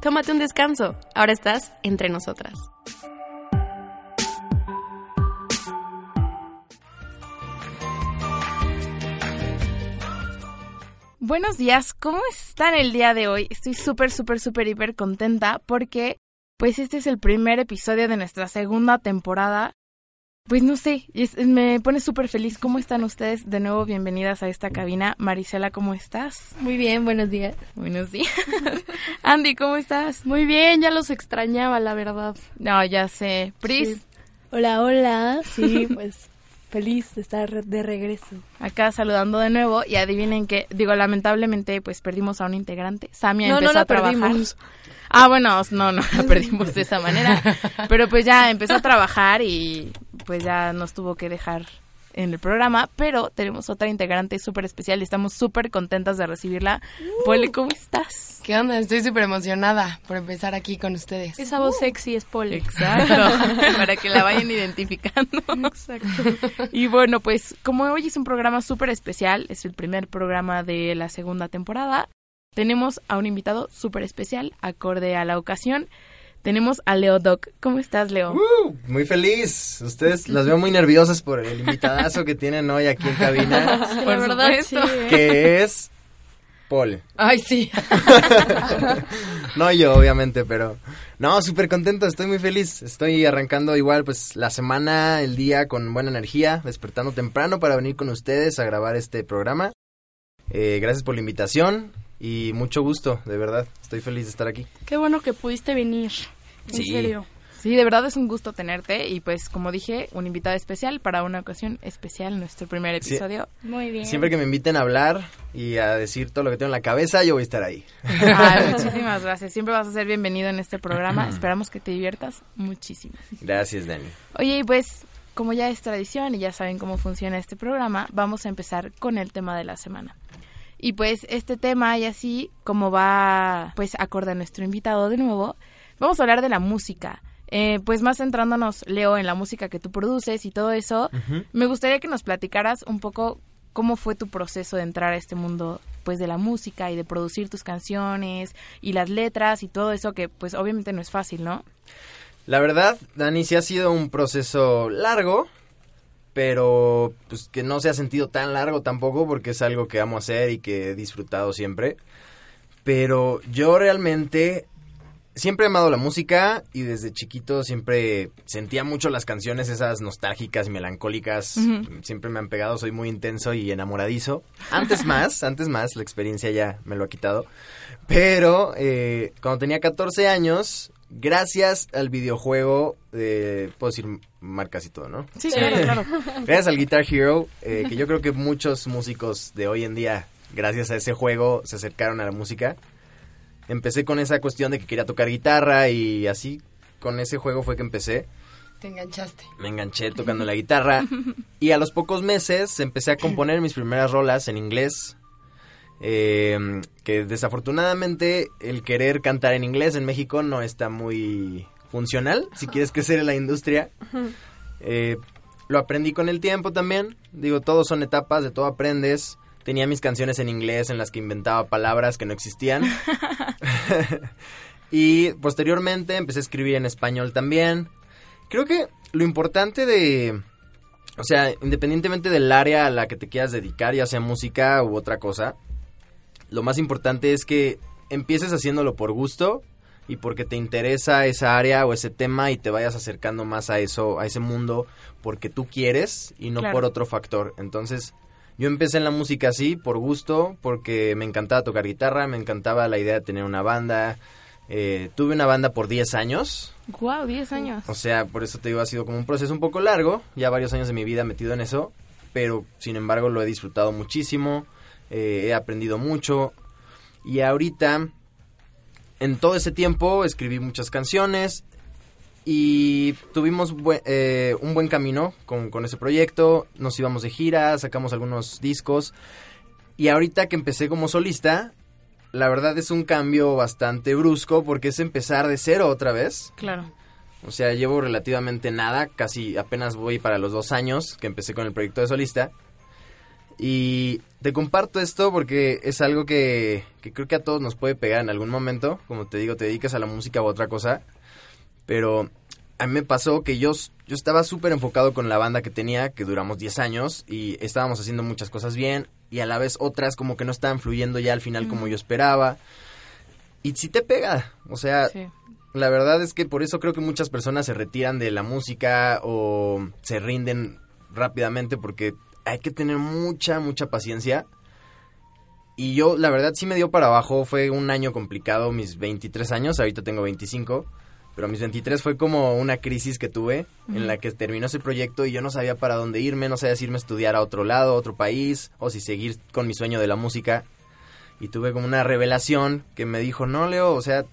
Tómate un descanso. Ahora estás entre nosotras. Buenos días, ¿cómo están el día de hoy? Estoy súper, súper, súper, hiper contenta porque pues este es el primer episodio de nuestra segunda temporada. Pues no sé, me pone súper feliz. ¿Cómo están ustedes? De nuevo, bienvenidas a esta cabina. Marisela, ¿cómo estás? Muy bien, buenos días. Buenos días. Andy, ¿cómo estás? Muy bien, ya los extrañaba, la verdad. No, ya sé. Pris. Hola, hola. Sí, pues feliz de estar de regreso. Acá saludando de nuevo y adivinen que, digo, lamentablemente pues perdimos a un integrante. Samia no, empezó no la a trabajar. Perdimos. Ah, bueno, no, no la perdimos de esa manera. Pero pues ya empezó a trabajar y pues ya nos tuvo que dejar en el programa, pero tenemos otra integrante súper especial y estamos súper contentas de recibirla. Uh. Poli, ¿cómo estás? ¿Qué onda? Estoy súper emocionada por empezar aquí con ustedes. Esa voz sexy es Poli. Exacto, para que la vayan identificando. Exacto. Y bueno, pues como hoy es un programa súper especial, es el primer programa de la segunda temporada, tenemos a un invitado súper especial, acorde a la ocasión. Tenemos a Leo Doc. ¿Cómo estás, Leo? Uh, muy feliz. Ustedes las veo muy nerviosas por el invitadazo que tienen hoy aquí en cabina, Sí, Por la verdad, supuesto. sí. que es Paul. Ay, sí. No yo, obviamente, pero no, súper contento, estoy muy feliz. Estoy arrancando igual, pues, la semana, el día con buena energía, despertando temprano para venir con ustedes a grabar este programa. Eh, gracias por la invitación y mucho gusto, de verdad. Estoy feliz de estar aquí. Qué bueno que pudiste venir. En Sí. serio. Sí, de verdad es un gusto tenerte y pues como dije, un invitado especial para una ocasión especial, nuestro primer Sí. episodio. Muy bien. Siempre que me inviten a hablar y a decir todo lo que tengo en la cabeza, yo voy a estar ahí. Ay, muchísimas gracias. Siempre vas a ser bienvenido en este programa. Esperamos que te diviertas muchísimo. Gracias, Dani. Oye, y pues como ya es tradición y ya saben cómo funciona este programa, vamos a empezar con el tema de la semana. Y pues este tema y así como va pues acorde a nuestro invitado de nuevo, vamos a hablar de la música. Eh, pues más centrándonos, Leo, en la música que tú produces y todo eso, me gustaría que nos platicaras un poco cómo fue tu proceso de entrar a este mundo pues de la música y de producir tus canciones y las letras y todo eso que pues obviamente no es fácil, ¿no? La verdad, Dani, sí ha sido un proceso largo, pero pues que no se ha sentido tan largo tampoco porque es algo que amo hacer y que he disfrutado siempre. Pero yo realmente siempre he amado la música y desde chiquito siempre sentía mucho las canciones esas nostálgicas y melancólicas. Siempre me han pegado, soy muy intenso y enamoradizo. Antes más, antes más, la experiencia ya me lo ha quitado. Pero eh, cuando tenía 14 años, gracias al videojuego, eh, puedo decir marcas y todo, ¿no? Sí, claro, claro. Gracias al Guitar Hero, eh, que yo creo que muchos músicos de hoy en día, gracias a ese juego, se acercaron a la música. Empecé con esa cuestión de que quería tocar guitarra y así, con ese juego fue que empecé. Te enganchaste. Me enganché tocando la guitarra y a los pocos meses empecé a componer mis primeras rolas en inglés. Eh, que desafortunadamente el querer cantar en inglés en México no está muy funcional si quieres crecer en la industria. Eh, lo aprendí con el tiempo también. Digo, todos son etapas, de todo aprendes. Tenía mis canciones en inglés en las que inventaba palabras que no existían. y posteriormente empecé a escribir en español también. Creo que lo importante de... O sea, independientemente del área a la que te quieras dedicar, ya sea música u otra cosa, lo más importante es que empieces haciéndolo por gusto y porque te interesa esa área o ese tema y te vayas acercando más a eso, a ese mundo, porque tú quieres y no Claro. por otro factor. Entonces, yo empecé en la música así, por gusto, porque me encantaba tocar guitarra, me encantaba la idea de tener una banda. Eh, tuve una banda por 10 años, Wow, 10 años. o sea, por eso te digo, ha sido como un proceso un poco largo, ya varios años de mi vida metido en eso, pero sin embargo lo he disfrutado muchísimo. Eh, he aprendido mucho y ahorita en todo ese tiempo escribí muchas canciones y tuvimos eh, un buen camino con, con ese proyecto, nos íbamos de gira, sacamos algunos discos y ahorita que empecé como solista, la verdad es un cambio bastante brusco porque es empezar de cero otra vez. Claro. O sea, llevo relativamente nada, casi apenas voy para los dos años que empecé con el proyecto de solista. Y te comparto esto porque es algo que, que creo que a todos nos puede pegar en algún momento. Como te digo, te dedicas a la música u otra cosa. Pero a mí me pasó que yo, yo estaba súper enfocado con la banda que tenía, que duramos 10 años, y estábamos haciendo muchas cosas bien, y a la vez otras como que no estaban fluyendo ya al final como yo esperaba. Y sí te pega, o sea, Sí. la verdad es que por eso creo que muchas personas se retiran de la música o se rinden rápidamente porque hay que tener mucha, mucha paciencia. Y yo, la verdad, sí me dio para abajo. Fue un año complicado, mis 23 años. Ahorita tengo 25. Pero mis 23 fue como una crisis que tuve en la que terminó ese proyecto y yo no sabía para dónde irme. No sabía si irme a estudiar a otro lado, a otro país, o si seguir con mi sueño de la música. Y tuve como una revelación que me dijo, no, Leo, o sea,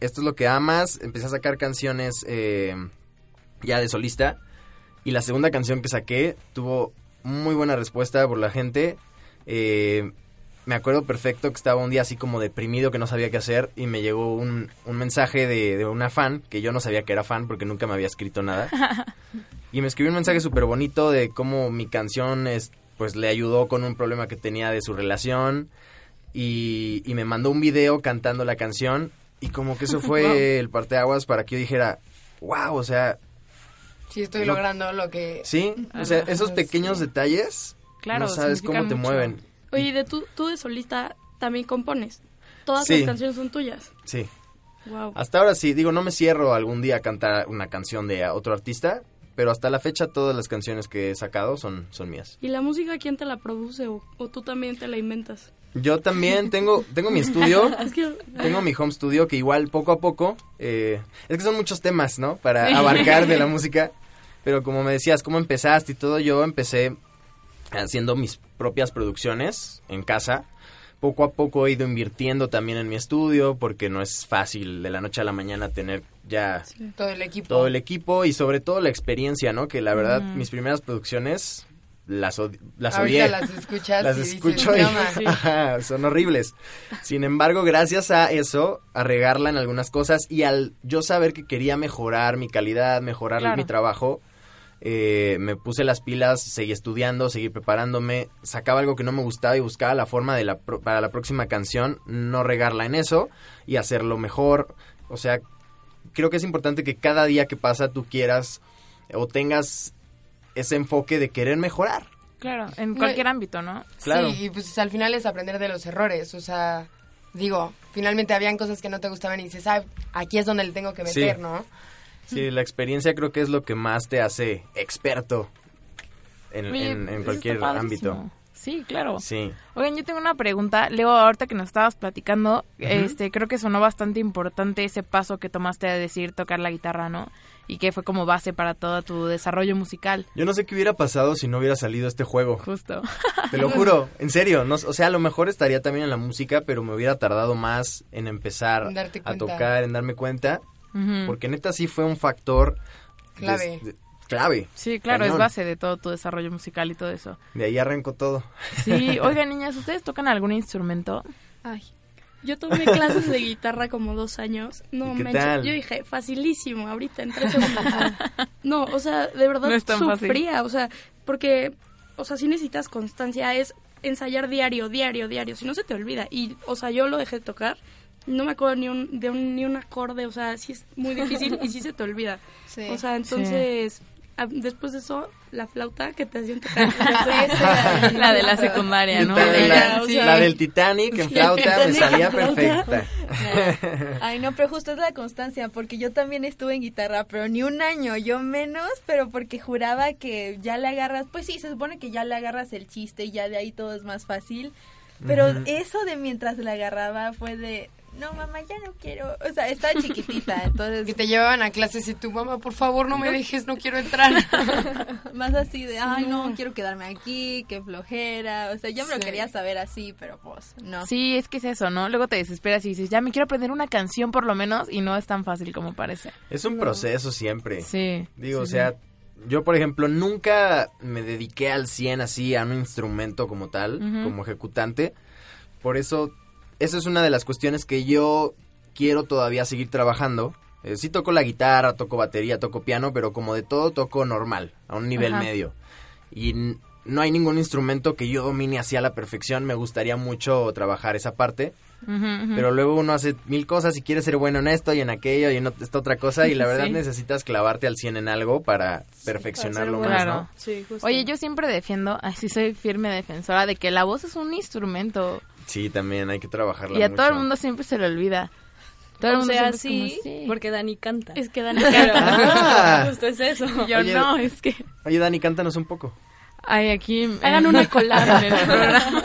esto es lo que amas. Empecé a sacar canciones eh, ya de solista. Y la segunda canción que saqué tuvo muy buena respuesta por la gente. Eh, me acuerdo perfecto que estaba un día así como deprimido que no sabía qué hacer y me llegó un, un mensaje de, de una fan que yo no sabía que era fan porque nunca me había escrito nada. y me escribió un mensaje súper bonito de cómo mi canción es, pues le ayudó con un problema que tenía de su relación y, y me mandó un video cantando la canción y como que eso fue el parteaguas para que yo dijera, wow, o sea, Sí, estoy Lo- logrando lo que... sí, o sea, esos Sí. pequeños detalles, Claro, no sabes cómo te mucho. mueven. Oye, de tú, tú de solista también compones. Todas Sí. las canciones son tuyas. Sí. Wow. Hasta ahora sí, digo, no me cierro algún día a cantar una canción de otro artista, pero hasta la fecha todas las canciones que he sacado son, son mías. ¿Y la música quién te la produce o, o tú también te la inventas? Yo también tengo, tengo mi estudio, tengo mi home studio que igual poco a poco, eh, es que son muchos temas, ¿no? Para abarcar de la música, pero como me decías, ¿cómo empezaste y todo? Yo empecé haciendo mis propias producciones en casa. Poco a poco he ido invirtiendo también en mi estudio porque no es fácil de la noche a la mañana tener ya Todo el equipo. todo el equipo y sobre todo la experiencia, ¿no? Que la verdad mis primeras producciones las, las odié. las escuchas Las y dices, escucho y son horribles. Sin embargo, gracias a eso, a regarla en algunas cosas y al yo saber que quería mejorar mi calidad, mejorar Claro. mi trabajo, eh, me puse las pilas, seguí estudiando, seguí preparándome, sacaba algo que no me gustaba y buscaba la forma de la pro- para la próxima canción, no regarla en eso y hacerlo mejor. O sea, creo que es importante que cada día que pasa tú quieras o tengas ese enfoque de querer mejorar. Claro, en No, cualquier ámbito, ¿no? Claro. Sí, y pues al final es aprender de los errores, o sea, digo, finalmente habían cosas que no te gustaban y dices, ah, aquí es donde le tengo que Sí. meter, ¿no? Sí, la experiencia creo que es lo que más te hace experto en, Oye, en- en eso cualquier ámbito. Sí, claro. Sí. Oigan, yo tengo una pregunta. Leo, ahorita que nos estabas platicando, este, creo que sonó bastante importante ese paso que tomaste de decir tocar la guitarra, ¿no? Y que fue como base para todo tu desarrollo musical. Yo no sé qué hubiera pasado si no hubiera salido este juego. Justo. Te lo juro, en serio. No, o sea, a lo mejor estaría también en la música, pero me hubiera tardado más en empezar darte a tocar, en darme cuenta. Porque neta sí fue un factor... Clave. de- clave. Sí, claro, es base de todo tu desarrollo musical y todo eso. De ahí arrancó todo. Sí, oigan, niñas, ¿ustedes tocan algún instrumento? Ay. Yo tomé clases de guitarra como dos años. No, ¿Y qué tal? yo dije, facilísimo, ahorita en tres segundos. No, o sea, de verdad No fácil. sufría, o sea, porque, o sea, si necesitas constancia, es ensayar diario, diario, diario, si no se te olvida. Y, o sea, yo lo dejé de tocar, no me acuerdo ni un, de un, ni un acorde, o sea, sí es muy difícil y sí se te olvida. Sí. O sea, entonces, después de eso, la flauta que te hacían tocar. La de la secundaria, ¿no? La, de la- sí. la del Titanic en flauta me salía perfecta. Ay, no, pero justo es la constancia, porque yo también estuve en guitarra, pero ni un año, yo menos, pero porque juraba que ya le agarras, pues sí, se supone que ya le agarras el chiste y ya de ahí todo es más fácil, pero eso de mientras le agarraba fue de, no, mamá, ya no quiero. O sea, estaba chiquitita, entonces... Que te llevaban a clases y tu mamá, por favor, no me dejes, no quiero entrar. Más así de, ay, no, quiero quedarme aquí, qué flojera. O sea, yo me lo quería saber así, pero pues, no. Sí, es que es eso, ¿no? Luego te desesperas y dices, ya me quiero aprender una canción por lo menos y no es tan fácil como parece. Es un proceso siempre. Sí. Digo, sí, o sí. sea, yo por ejemplo nunca me dediqué al 100 así a un instrumento como tal, como ejecutante. Por eso, esa es una de las cuestiones que yo quiero todavía seguir trabajando. Eh, sí toco la guitarra, toco batería, toco piano, pero como de todo toco normal, a un nivel Ajá. medio. Y n- no hay ningún instrumento que yo domine así a la perfección. Me gustaría mucho trabajar esa parte. Pero luego uno hace mil cosas y quiere ser bueno en esto y en aquello y en esta otra cosa y la verdad Sí. necesitas clavarte al 100 en algo para perfeccionarlo Para más. ¿no? Sí, justo. Oye, yo siempre defiendo, así soy firme defensora de que la voz es un instrumento Sí, también hay que trabajarla y a mucho. todo el mundo siempre se le olvida. Todo el mundo sea, sí, como, sí. porque Dani canta. Es que Dani Pero Ah. justo es eso. Yo Oye, no, es que Oye, Dani, cántanos un poco. ay, aquí Hagan una collab. en el programa.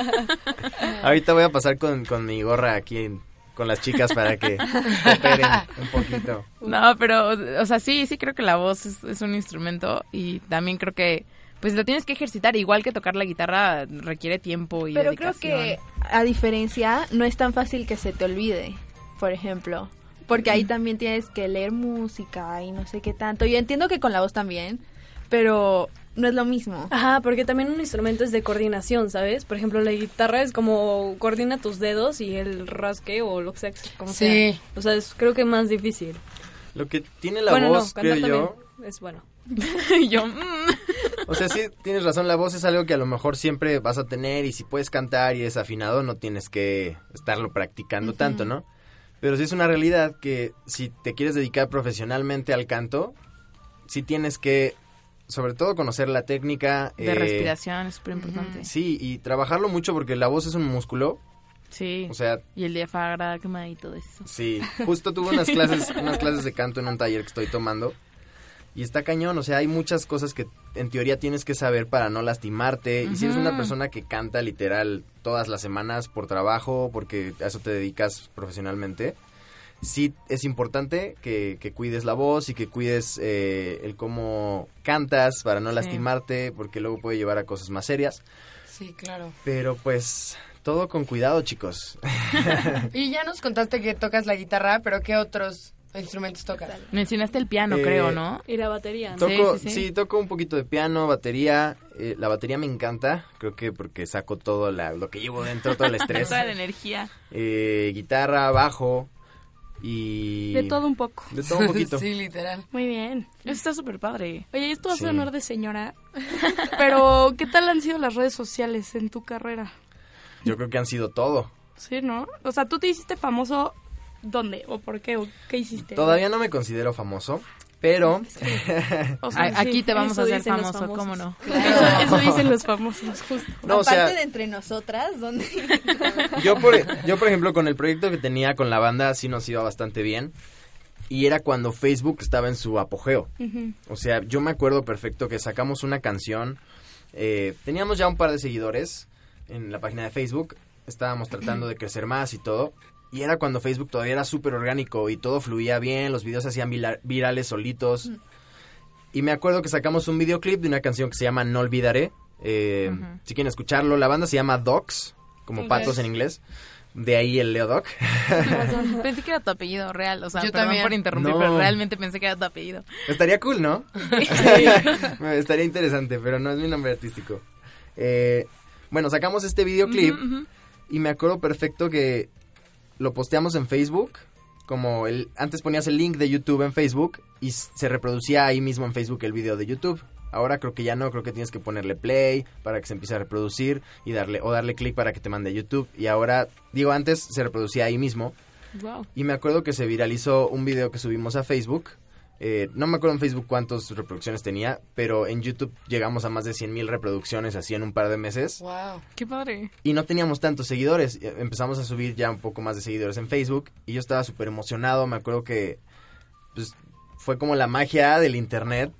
Ahorita voy a pasar con, con mi gorra aquí en- con las chicas para que cooperen un poquito. No, pero, o sea, sí, sí creo que la voz es, es un instrumento y también creo que, pues lo tienes que ejercitar, igual que tocar la guitarra requiere tiempo y Pero creo que, a diferencia, no es tan fácil que se te olvide, por ejemplo. Porque ahí también tienes que leer música y no sé qué tanto. Yo entiendo que con la voz también, pero no es lo mismo. Ajá, porque también un instrumento es de coordinación, ¿sabes? Por ejemplo, la guitarra es como coordina tus dedos y el rasque o lo que sea, como Sí. sea. O sea, es creo que más difícil. Lo que tiene la bueno, voz, no, creo yo, es bueno. Y yo, mm. O sea, sí, tienes razón, la voz es algo que a lo mejor siempre vas a tener y si puedes cantar y es afinado, no tienes que estarlo practicando tanto, ¿no? Pero sí es una realidad que si te quieres dedicar profesionalmente al canto, sí tienes que, sobre todo, conocer la técnica. de eh, respiración es súper importante. Sí, y trabajarlo mucho porque la voz es un músculo, Sí. o sea, y el diafragma y todo eso. Sí, justo tuve unas clases, unas clases de canto en un taller que estoy tomando. Y está cañón, o sea, hay muchas cosas que en teoría tienes que saber para no lastimarte. Y si eres una persona que canta literal todas las semanas por trabajo, porque a eso te dedicas profesionalmente, sí es importante que, que cuides la voz y que cuides eh, el cómo cantas para no Sí. lastimarte, porque luego puede llevar a cosas más serias. Sí, claro. Pero pues todo con cuidado, chicos. Y ya nos contaste que tocas la guitarra, pero ¿qué otros instrumentos tocas? Mencionaste el piano, Eh, creo, ¿no? Y la batería, ¿no? Toco, Sí, sí, sí, sí. toco un poquito de piano, batería. eh, la batería me encanta, creo que porque saco todo la- lo que llevo dentro, todo el estrés. Toda la energía. Eh, guitarra, bajo y... De todo un poco. De todo un poquito. sí, literal. Muy bien. Eso está súper padre. Oye, esto va a Sí. sonar de señora, pero ¿qué tal han sido las redes sociales en tu carrera? Yo creo que han sido todo. Sí, ¿no? O sea, tú te hiciste famoso, ¿dónde? ¿O por qué? ¿O qué hiciste? Todavía no me considero famoso, pero... O sea, aquí sí, te vamos a hacer famoso. ¿cómo no? Eso, eso dicen los famosos, justo. no, o Aparte sea, de entre nosotras, donde yo por, yo por ejemplo con el proyecto que tenía con la banda sí nos iba bastante bien. Y era cuando Facebook estaba en su apogeo. O sea, yo me acuerdo perfecto que sacamos una canción. eh, teníamos ya un par de seguidores en la página de Facebook. Estábamos tratando de crecer más y todo. Y era cuando Facebook todavía era súper orgánico y todo fluía bien. Los videos se hacían virales solitos. Y me acuerdo que sacamos un videoclip de una canción que se llama No Olvidaré. Eh. Si quieren escucharlo, la banda se llama Docs, como patos en inglés. De ahí el Leo Doc. Pensé que era tu apellido real, o sea, Yo perdón también. por interrumpir, No. pero realmente pensé que era tu apellido. Estaría cool, ¿no? Estaría interesante, pero no es mi nombre artístico. Eh, bueno, sacamos este videoclip y me acuerdo perfecto que lo posteamos en Facebook. Como el, antes ponías el link de YouTube en Facebook y se reproducía ahí mismo en Facebook el video de YouTube. Ahora creo que ya no, creo que tienes que ponerle play para que se empiece a reproducir y darle o darle clic para que te mande a YouTube. Y ahora, digo, antes se reproducía ahí mismo. Wow. Y me acuerdo que se viralizó un video que subimos a Facebook. Eh, no me acuerdo en Facebook cuántas reproducciones tenía, pero en YouTube llegamos a más de 100.000 reproducciones así en un par de meses. Wow. Qué padre. Y no teníamos tantos seguidores. Eh, Empezamos a subir ya un poco más de seguidores en Facebook y yo estaba súper emocionado. Me acuerdo que pues, fue como la magia del Internet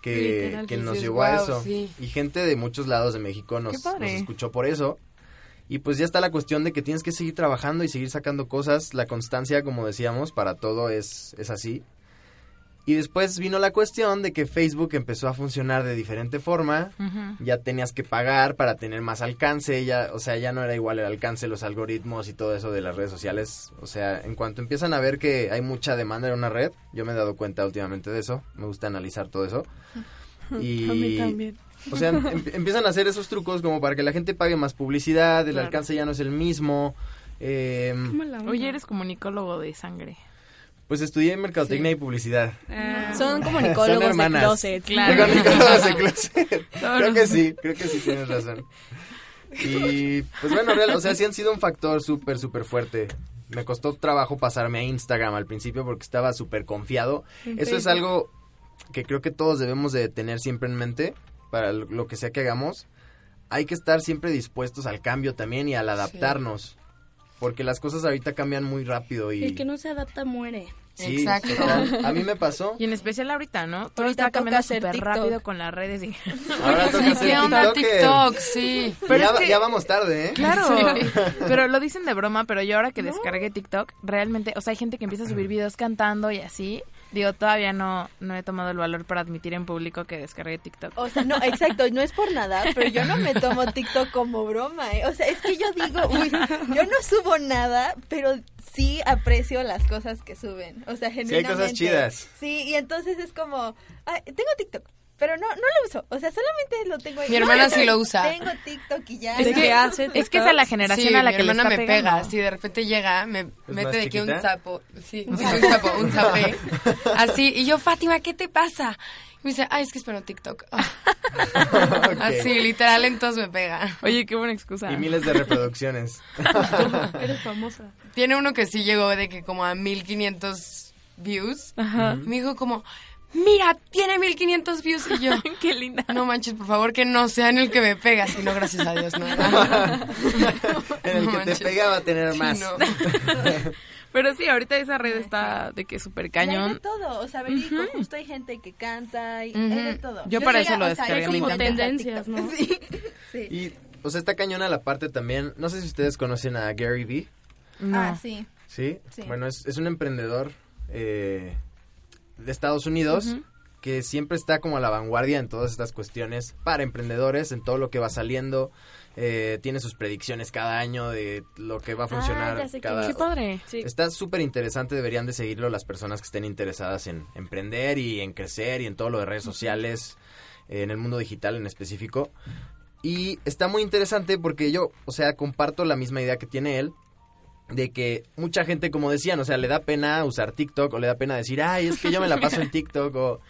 que, Literal, que nos dices, llevó a "Wow, eso. sí". Y gente de muchos lados de México nos, nos escuchó por eso. Y pues ya está la cuestión de que tienes que seguir trabajando y seguir sacando cosas. La constancia, como decíamos, para todo es, es así. Y después vino la cuestión de que Facebook empezó a funcionar de diferente forma. Ya tenías que pagar para tener más alcance. Ya, o sea, ya no era igual el alcance, los algoritmos y todo eso de las redes sociales. O sea, en cuanto empiezan a ver que hay mucha demanda en una red, yo me he dado cuenta últimamente de eso. Me gusta analizar todo eso. Y, A mí también. o sea, em- empiezan a hacer esos trucos como para que la gente pague más publicidad, el Claro. alcance ya no es el mismo. Eh. Oye, eres comunicólogo de sangre. Pues estudié mercadotecnia y publicidad. Ah. Son comunicólogos de hermanas. closet. Claro. Comunicólogos de closet. creo que sí, creo que sí tienes razón. Y pues bueno, real, o sea, sí han sido un factor súper, súper fuerte. Me costó trabajo pasarme a Instagram al principio porque estaba súper confiado. Eso es algo que creo que todos debemos de tener siempre en mente para lo- lo que sea que hagamos. Hay que estar siempre dispuestos al cambio también y al adaptarnos. Porque las cosas ahorita cambian muy rápido y... El que no se adapta muere. Sí, Exacto. total. A mí me pasó. Y en especial ahorita, ¿no? Todo Ahorita está cambiando hacer súper TikTok. rápido con las redes. Y... Ahora toca Sí, ser ¿qué onda tiktoker. TikTok? Sí. Pero ya, es que- ya vamos tarde, ¿eh? Claro, pero lo dicen de broma, pero yo ahora que descargué TikTok, realmente, o sea, hay gente que empieza a subir videos cantando y así. Digo, todavía no, no he tomado el valor para admitir en público que descargué TikTok. O sea, no, exacto, no es por nada, pero yo no me tomo TikTok como broma, ¿eh? O sea, es que yo digo, uy, yo no subo nada, pero sí aprecio las cosas que suben. O sea, hay genuinamente. cosas chidas. Sí, y entonces es como, ay, tengo TikTok, pero no, no lo uso. O sea, solamente lo tengo ahí. Mi hermana sí lo usa. Tengo TikTok y ya. ¿De ¿no? qué hace Es que es la generación Sí, a la mi que le hermana está me pegando. pega. Si de repente llega, me mete de que un sapo. Sí, un sapo, un zapé. Así. Y yo, Fátima, ¿qué te pasa? Y me dice, ay, es que espero TikTok. Ah. Así, literal, entonces me pega. Oye, qué buena excusa. Y miles de reproducciones. Eres famosa. Tiene uno que sí llegó de que como a 1500 views. Ajá. Me dijo como, mira, tiene 1500 views. Y yo, Qué linda. no manches, por favor, que no sea en el que me pega. Si no, gracias a Dios, no. en el No que manches. te pega va a tener Sí, más. no. Pero sí, ahorita esa red está de que súper Y hay de cañón. todo, o sea, verídico, justo hay gente que canta y hay de todo. Yo para eso lo o sea, descargué, yo me como. Tendencias, ¿no? Sí, sí. Y, o sea, está cañona la parte también. No sé si ustedes conocen a Gary Vee. No. Ah, sí. ¿Sí? Sí. Bueno, es, es un emprendedor eh, de Estados Unidos que siempre está como a la vanguardia en todas estas cuestiones para emprendedores, en todo lo que va saliendo. Eh, tiene sus predicciones cada año de lo que va a funcionar ya sé quién cada Qué padre. Sí. Está súper interesante, deberían de seguirlo las personas que estén interesadas en emprender y en crecer y en todo lo de redes sociales, eh, en el mundo digital en específico. Y está muy interesante porque yo, o sea, comparto la misma idea que tiene él, de que mucha gente, como decían, o sea, le da pena usar TikTok o le da pena decir, ay, es que yo me la paso en TikTok o...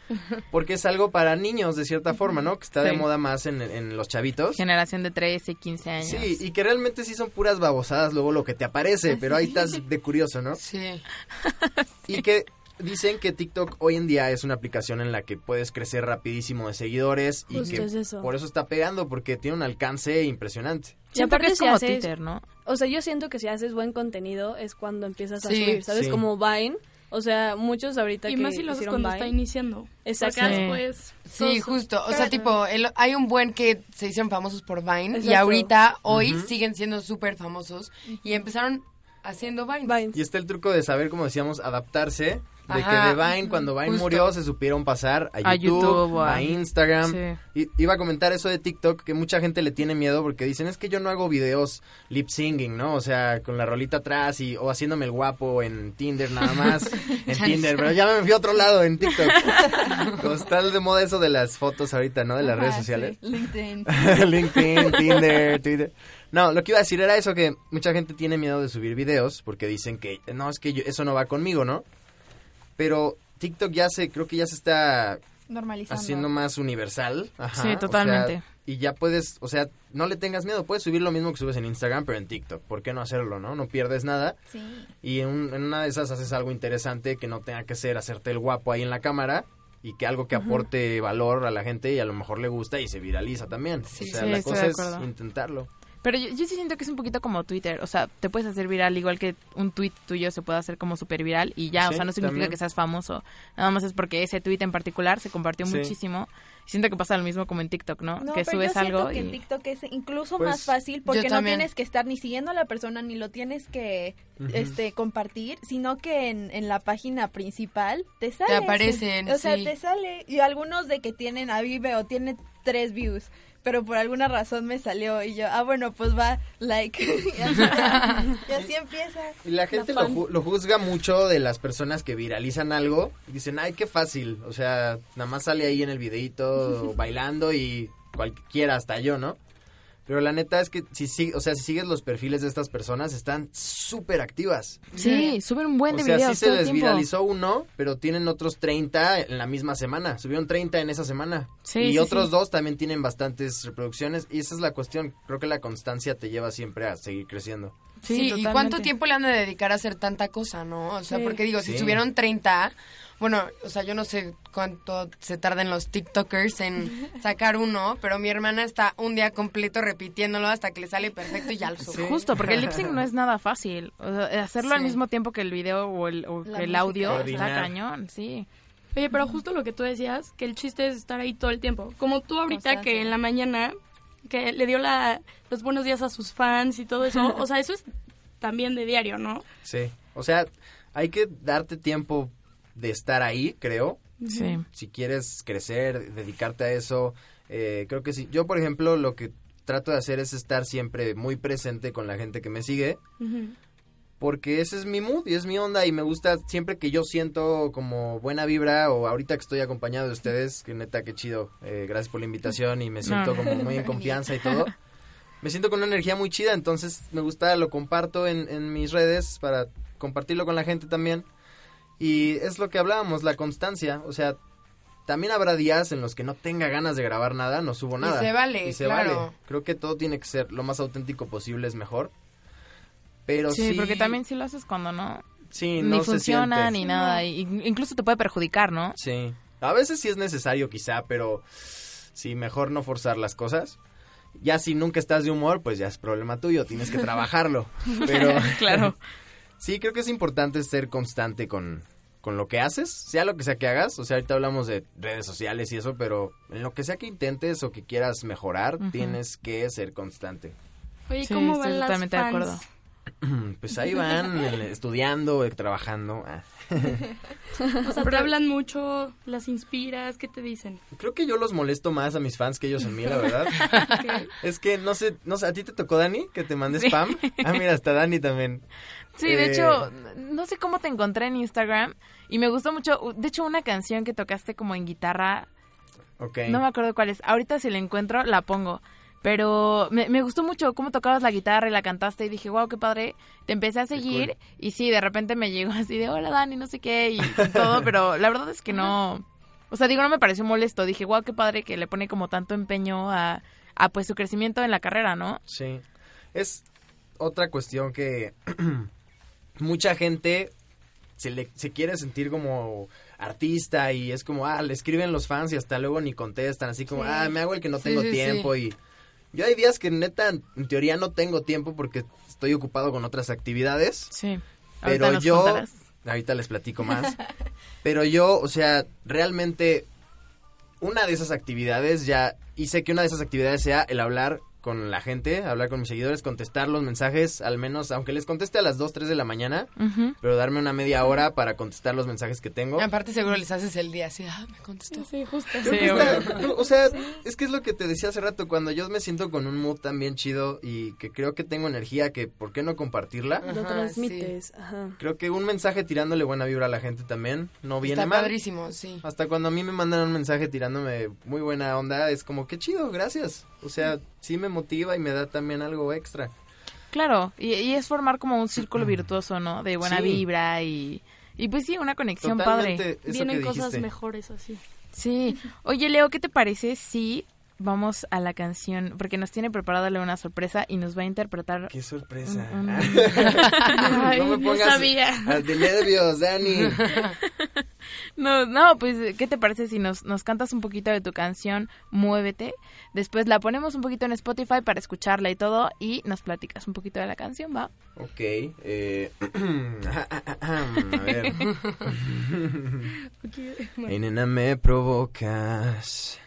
Porque es algo para niños, de cierta forma, ¿no? Que está de moda más en, en los chavitos. Generación de 13, 15 años. Sí, y que realmente sí son puras babosadas luego lo que te aparece, pero ahí estás de curioso, ¿no? Sí. Y que dicen que TikTok hoy en día es una aplicación en la que puedes crecer rapidísimo de seguidores y Justo que es eso. por eso está pegando porque tiene un alcance impresionante. Y aparte que es si como haces- Twitter, ¿no? O sea, yo siento que si haces buen contenido es cuando empiezas a Sí, subir, ¿sabes? sí. Como Vine. O sea, muchos ahorita Y que más si lo haces hicieron cuando Vine. está iniciando. Exacto. Porque Sí. después... Sí, justo. O sea, tipo, el- hay un buen que se hicieron famosos por Vine y ahorita, hoy, siguen siendo súper famosos y empezaron haciendo Vine. Vines. Y está el truco de saber, como decíamos, adaptarse. De Ajá. que de Vine, cuando Vine Justo. murió, se supieron pasar a YouTube, A YouTube Instagram. Sí. Y, iba a comentar eso de TikTok, que mucha gente le tiene miedo porque dicen, es que yo no hago videos lip singing, ¿no? O sea, con la rolita atrás y o haciéndome el guapo en Tinder nada más. en Tinder, pero ya me fui a otro lado en TikTok. Está de moda eso de las fotos ahorita, ¿no? De las redes sociales. sí. LinkedIn. LinkedIn, Tinder, Twitter. No, lo que iba a decir era eso, que mucha gente tiene miedo de subir videos porque dicen que, no, es que yo- eso no va conmigo, ¿no? Pero TikTok ya se, creo que ya se está Normalizando. haciendo más universal. Ajá, Sí, o sea, totalmente. y ya puedes, o sea, no le tengas miedo, puedes subir lo mismo que subes en Instagram, pero en TikTok. ¿Por qué no hacerlo, no? No pierdes nada. Sí. Y en, un- en una de esas haces algo interesante que no tenga que ser hacerte el guapo ahí en la cámara y que algo que aporte valor a la gente y a lo mejor le gusta y se viraliza también. Sí, o sea, sí, la estoy cosa es intentarlo. Pero yo, yo sí siento que es un poquito como Twitter. O sea, te puedes hacer viral igual que un tweet tuyo se puede hacer como súper viral y ya. o sea, no significa también. que seas famoso. Nada más es porque ese tweet en particular se compartió Sí. muchísimo. Siento que pasa lo mismo como en TikTok, ¿no? No, que pero subes yo algo que y... en TikTok es incluso Pues, más fácil porque no tienes que estar ni siguiendo a la persona ni lo tienes que este compartir, sino que en, en la página principal te sale. aparecen, O sea, sí. te sale. Y algunos de que tienen a Vive o tiene tres views. Pero por alguna razón me salió y yo, ah, bueno, pues va, like. y, así, y así empieza. Y la gente lo, ju- lo juzga mucho de las personas que viralizan algo. Y dicen, ay, qué fácil. O sea, nada más sale ahí en el videito bailando y cualquiera, hasta yo, ¿no? Pero la neta es que si, si, o sea, si sigues los perfiles de estas personas, están súper activas. Sí, suben un buen de o sea, videos sí se les viralizó uno, pero tienen otros 30 en la misma semana. Subieron 30 en esa semana. Sí, y sí, otros sí. dos también tienen bastantes reproducciones. Y esa es la cuestión. Creo que la constancia te lleva siempre a seguir creciendo. Sí, Sí, ¿y cuánto tiempo le han de dedicar a hacer tanta cosa, no? O sea, Sí. porque digo, si Sí. subieron 30, bueno, o sea, yo no sé cuánto se tardan los TikTokers en sacar uno, pero mi hermana está un día completo repitiéndolo hasta que le sale perfecto y ya lo sube. Justo, porque el lip sync no es nada fácil. O sea, hacerlo al Sí. mismo tiempo que el video o el, o audio está cañón, sí. Oye, pero justo lo que tú decías, que el chiste es estar ahí todo el tiempo. Como tú ahorita que en la mañana, que le dio la, los buenos días a sus fans y todo eso. o sea, eso es también de diario, ¿no? Sí. O sea, hay que darte tiempo de estar ahí, creo. Sí. Si quieres crecer, dedicarte a eso. eh, creo que sí. Yo, por ejemplo, lo que trato de hacer es estar siempre muy presente con la gente que me sigue. Porque ese es mi mood y es mi onda y me gusta siempre que yo siento como buena vibra o ahorita que estoy acompañado de ustedes, que neta, qué chido. eh, gracias por la invitación y me siento No. como muy en confianza y todo. Me siento con una energía muy chida, entonces me gusta, lo comparto en, en mis redes para compartirlo con la gente también. Y es lo que hablábamos, la constancia. O sea, también habrá días en los que no tenga ganas de grabar nada, no subo Y nada. se vale, Y se claro. vale. Creo que todo tiene que ser lo más auténtico posible, es mejor. Pero Sí, sí, porque también si lo haces cuando no, sí, ni no se funciona siente. ni nada. y- incluso te puede perjudicar, ¿no? Sí. A veces sí es necesario quizá, pero sí, mejor no forzar las cosas. Ya si nunca estás de humor, pues ya es problema tuyo, tienes que trabajarlo. Pero Claro. Sí, creo que es importante ser constante con, con lo que haces, sea lo que sea que hagas. O sea, ahorita hablamos de redes sociales y eso, pero en lo que sea que intentes o que quieras mejorar, tienes que ser constante. Oye, Sí, ¿cómo estoy van las totalmente de acuerdo. Pues ahí van, eh, estudiando, eh, trabajando. Ah. O sea, te hablan mucho, las inspiras, ¿qué te dicen? Creo que yo los molesto más a mis fans que ellos a mí, la verdad. Es que no sé, no sé, ¿a ti te tocó Dani que te mandé Sí. spam? Ah, mira, hasta Dani también. Sí, de Eh, hecho, no sé cómo te encontré en Instagram y me gustó mucho, de hecho, una canción que tocaste como en guitarra, Ok. no me acuerdo cuál es, ahorita si la encuentro la pongo, pero me, me gustó mucho cómo tocabas la guitarra y la cantaste y dije, wow, qué padre, te empecé a seguir y sí, de repente me llegó así de, hola Dani, no sé qué y todo, pero la verdad es que no, o sea, digo, no me pareció molesto, dije, wow, qué padre que le pone como tanto empeño a, a pues su crecimiento en la carrera, ¿no? Sí. Es otra cuestión que mucha gente se, le, se quiere sentir como artista y es como, ah, le escriben los fans y hasta luego ni contestan, así como, Sí. ah, me hago el que no Sí, tengo sí, tiempo y yo hay días que neta, en teoría no tengo tiempo porque estoy ocupado con otras actividades. Sí. Pero Ahorita yo, contarás. ahorita les platico más, pero yo, o sea, realmente una de esas actividades ya hice que una de esas actividades sea el hablar con la gente, hablar con mis seguidores, contestar los mensajes, al menos, aunque les conteste a las 2, 3 de la mañana, pero darme una media hora para contestar los mensajes que tengo. Aparte seguro les haces el día así, ah, me contestó. Sí, justo. Sí, está- no, o sea, es que es lo que te decía hace rato, cuando yo me siento con un mood tan bien chido y que creo que tengo energía, que ¿por qué no compartirla? Lo transmites, ajá. Creo que un mensaje tirándole buena vibra a la gente también no viene Está mal. padrísimo, sí. Hasta cuando a mí me mandan un mensaje tirándome muy buena onda, es como, qué chido, gracias. O sea, sí me motiva y me da también algo extra. Claro, y, y es formar como un círculo virtuoso, ¿no? De buena Sí. vibra y, y pues sí, una conexión Totalmente padre. Vienen cosas dijiste. mejores así. Sí. Oye, Leo, ¿qué te parece si vamos a la canción? Porque nos tiene preparada Leo una sorpresa y nos va a interpretar... Qué sorpresa. Un- un- Ay, no me no pongas sabía. de nervios, Dani. No, no, pues, ¿qué te parece si nos, nos cantas un poquito de tu canción Muévete? Después la ponemos un poquito en Spotify para escucharla y todo y nos platicas un poquito de la canción, ¿va? Ok, eh... a ver. Hey, nena, me provocas.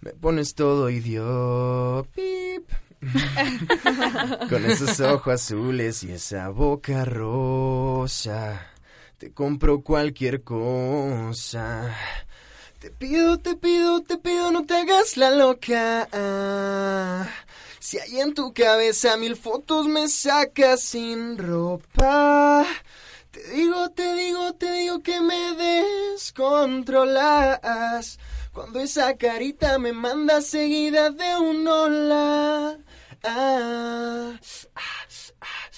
Me pones todo idiota. Pip. Con esos ojos azules y esa boca rosa. Te compro cualquier cosa. Te pido, te pido, te pido, no te hagas la loca. Si hay en tu cabeza mil fotos me sacas sin ropa. Te digo, te digo, te digo que me descontrolas. Cuando esa carita me manda seguida de un hola. Ah, ah, ah,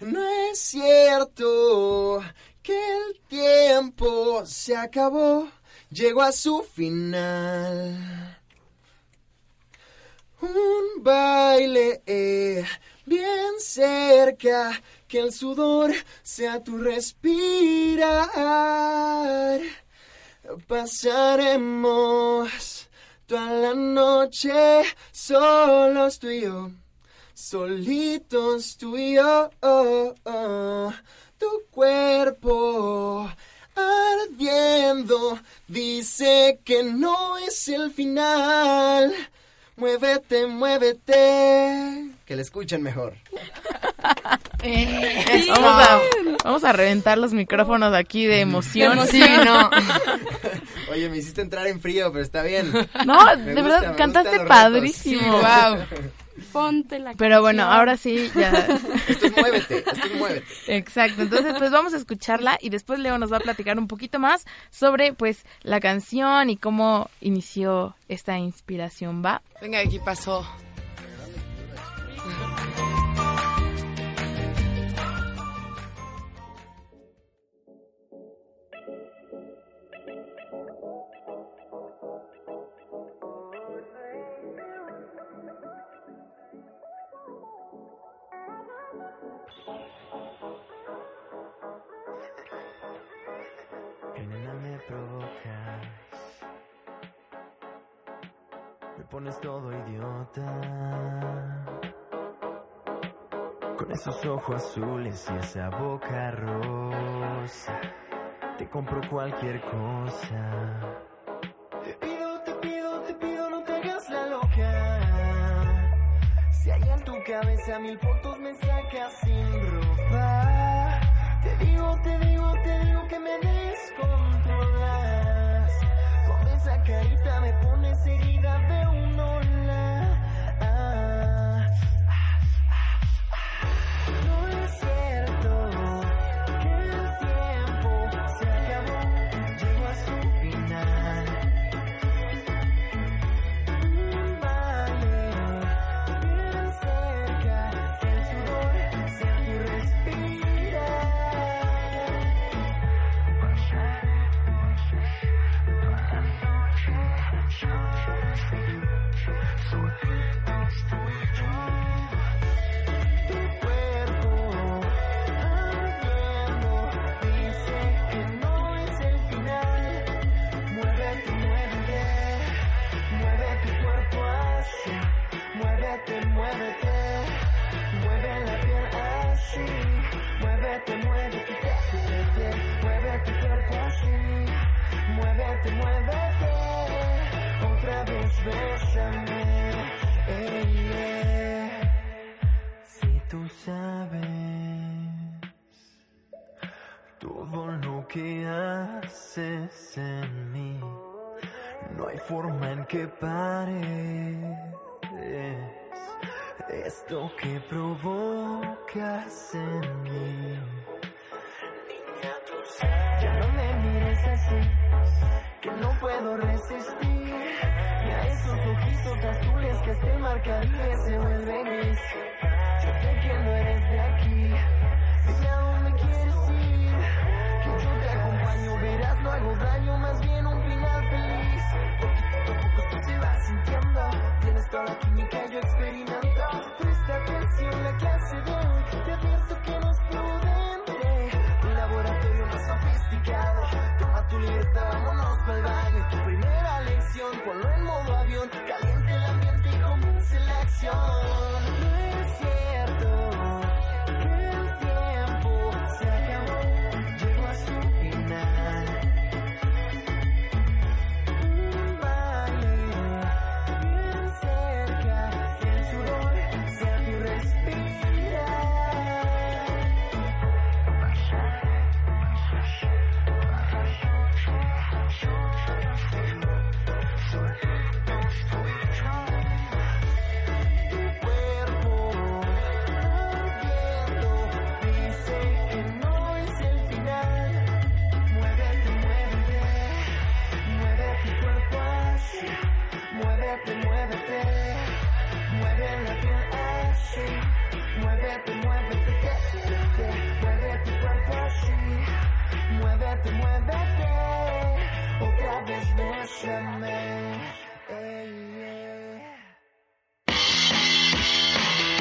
no es cierto que el tiempo se acabó, llegó a su final. Un baile eh, bien cerca, que el sudor sea tu respirar. Pasaremos toda la noche solos tú y yo, solitos tú y yo. Tu cuerpo ardiendo dice que no es el final. Muévete, muévete. Que le escuchen mejor. Vamos a, vamos a reventar los micrófonos aquí de emoción. Sí, no. Oye, me hiciste entrar en frío, pero está bien. No, Me de gusta, verdad, cantaste padrísimo. Wow. Ponte la Pero bueno, ahora sí, ya. Esto es muévete, esto es muévete. Exacto, entonces pues vamos a escucharla y después Leo nos va a platicar un poquito más sobre pues la canción y cómo inició esta inspiración, ¿va? Venga, aquí pasó. Nena, me pones todo idiota. Con esos ojos azules y esa boca rosa. Te compro cualquier cosa. Te pido, te pido, te pido, no te hagas la loca. Si hay en tu cabeza mil fotos me sacas sin ropa. Te digo, te digo, te digo que me descontrolas. Esa carita me pones herida de un muévete, muévete, otra vez bésame, ey. Si tú sabes todo lo que haces en mí, no hay forma en que pares. Esto que provocas en mí. Niña, tú sabes. Ya no me mires así, que no puedo resistir. Y a esos ojitos azules que este mar se vuelven gris. Yo sé que no eres de aquí. Dime a dónde quieres ir. Que yo te acompaño, verás, no hago daño, más bien un final feliz. Poquito a poco se va sintiendo. Tienes toda la química, yo experimento. Presta atención la clase de hoy. Te advierto que no es prudente. Un laboratorio más sofisticado al baño. Tu primera lección, ponlo en modo avión. Caliente el ambiente y comience la acción.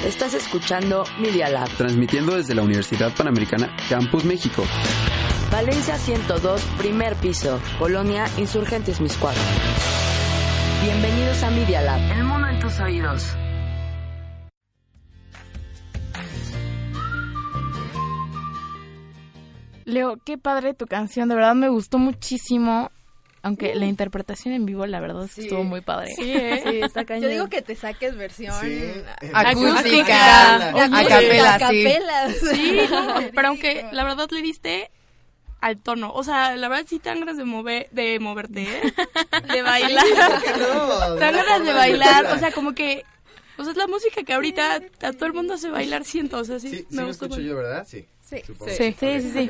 Estás escuchando Media Lab. Transmitiendo desde la Universidad Panamericana Campus México. Valencia 102, primer piso. Colonia Insurgentes Miscuac. Bienvenidos a Media Lab. El mundo en tus oídos. Leo, qué padre tu canción, de verdad me gustó muchísimo. Aunque la interpretación en vivo, la verdad, es que Sí. estuvo muy padre. Sí, ¿eh? Sí, está cañón. Yo digo que te saques versión Acústica, Oye, a capela, a sí. capela. Sí, no, pero aunque la verdad le diste al tono. O sea, la verdad sí te dan ganas de mover, de moverte, ¿eh? De bailar. Te dan ganas de bailar. O sea, como que. O sea, es la música que ahorita a todo el mundo hace bailar, siento. O sea, sí, Sí, me gustó. escucho yo, ¿verdad? Sí. Sí, sí, sí. sí.